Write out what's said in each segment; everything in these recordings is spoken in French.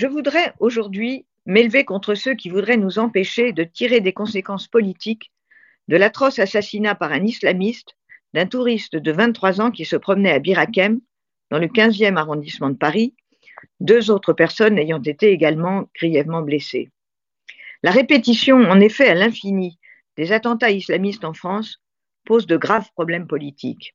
Je voudrais aujourd'hui m'élever contre ceux qui voudraient nous empêcher de tirer des conséquences politiques de l'atroce assassinat par un islamiste d'un touriste de 23 ans qui se promenait à Birakem, dans le 15e arrondissement de Paris, deux autres personnes ayant été également grièvement blessées. La répétition, en effet, à l'infini, des attentats islamistes en France pose de graves problèmes politiques.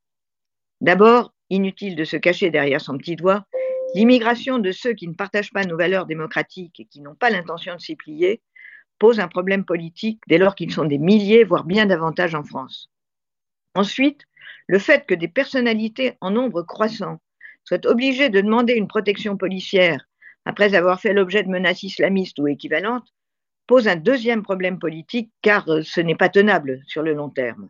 D'abord, inutile de se cacher derrière son petit doigt, l'immigration de ceux qui ne partagent pas nos valeurs démocratiques et qui n'ont pas l'intention de s'y plier pose un problème politique dès lors qu'ils sont des milliers, voire bien davantage en France. Ensuite, le fait que des personnalités en nombre croissant soient obligées de demander une protection policière après avoir fait l'objet de menaces islamistes ou équivalentes pose un deuxième problème politique car ce n'est pas tenable sur le long terme.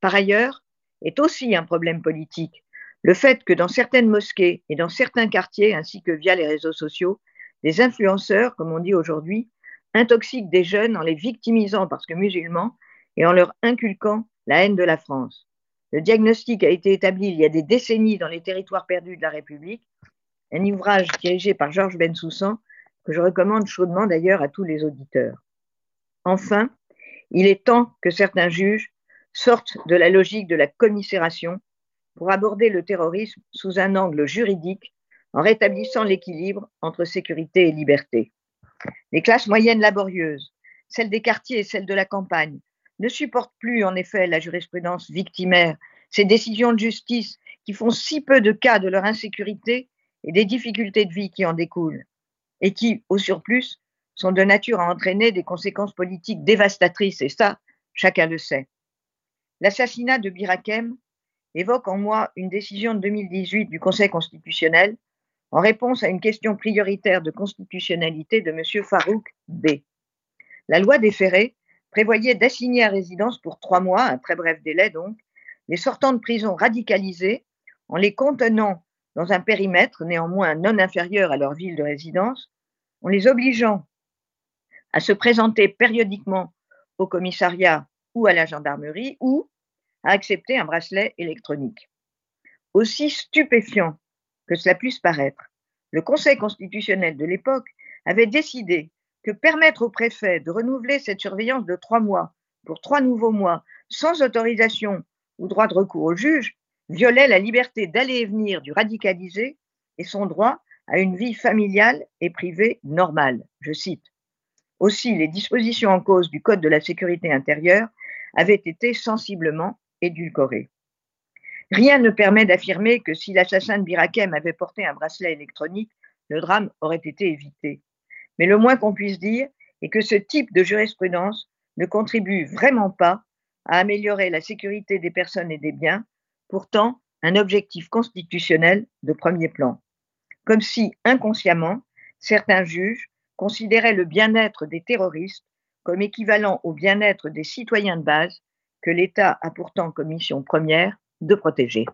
Par ailleurs, est aussi un problème politique le fait que dans certaines mosquées et dans certains quartiers, ainsi que via les réseaux sociaux, des influenceurs, comme on dit aujourd'hui, intoxiquent des jeunes en les victimisant parce que musulmans et en leur inculquant la haine de la France. Le diagnostic a été établi il y a des décennies dans les territoires perdus de la République, un ouvrage dirigé par Georges Bensoussan, que je recommande chaudement d'ailleurs à tous les auditeurs. Enfin, il est temps que certains juges sortent de la logique de la commisération pour aborder le terrorisme sous un angle juridique en rétablissant l'équilibre entre sécurité et liberté. Les classes moyennes laborieuses, celles des quartiers et celles de la campagne, ne supportent plus en effet la jurisprudence victimaire, ces décisions de justice qui font si peu de cas de leur insécurité et des difficultés de vie qui en découlent, et qui, au surplus, sont de nature à entraîner des conséquences politiques dévastatrices, et ça, chacun le sait. L'assassinat de Birakem évoque en moi une décision de 2018 du Conseil constitutionnel en réponse à une question prioritaire de constitutionnalité de M. Farouk B. La loi des ferrés prévoyait d'assigner à résidence pour trois mois, un très bref délai donc, les sortants de prison radicalisés en les contenant dans un périmètre néanmoins non inférieur à leur ville de résidence, en les obligeant à se présenter périodiquement au commissariat ou à la gendarmerie ou à accepter un bracelet électronique. Aussi stupéfiant que cela puisse paraître, le Conseil constitutionnel de l'époque avait décidé que permettre au préfet de renouveler cette surveillance de trois mois pour trois nouveaux mois sans autorisation ou droit de recours au juge violait la liberté d'aller et venir du radicalisé et son droit à une vie familiale et privée normale. Je cite. Aussi, les dispositions en cause du Code de la sécurité intérieure avaient été sensiblement Rien ne permet d'affirmer que si l'assassin de Birakem avait porté un bracelet électronique, le drame aurait été évité. Mais le moins qu'on puisse dire est que ce type de jurisprudence ne contribue vraiment pas à améliorer la sécurité des personnes et des biens, pourtant un objectif constitutionnel de premier plan. Comme si, inconsciemment, certains juges considéraient le bien-être des terroristes comme équivalent au bien-être des citoyens de base que l'État a pourtant comme mission première de protéger.